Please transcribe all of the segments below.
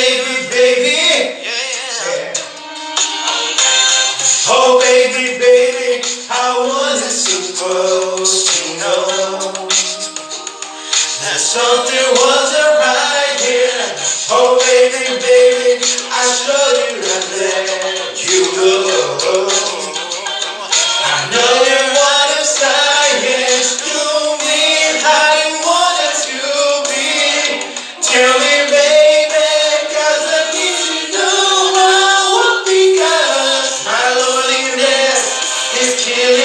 baby, baby. Yeah. Oh, baby, baby, how was it supposed to know that something wasn't right here. Oh, baby, baby.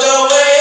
the way.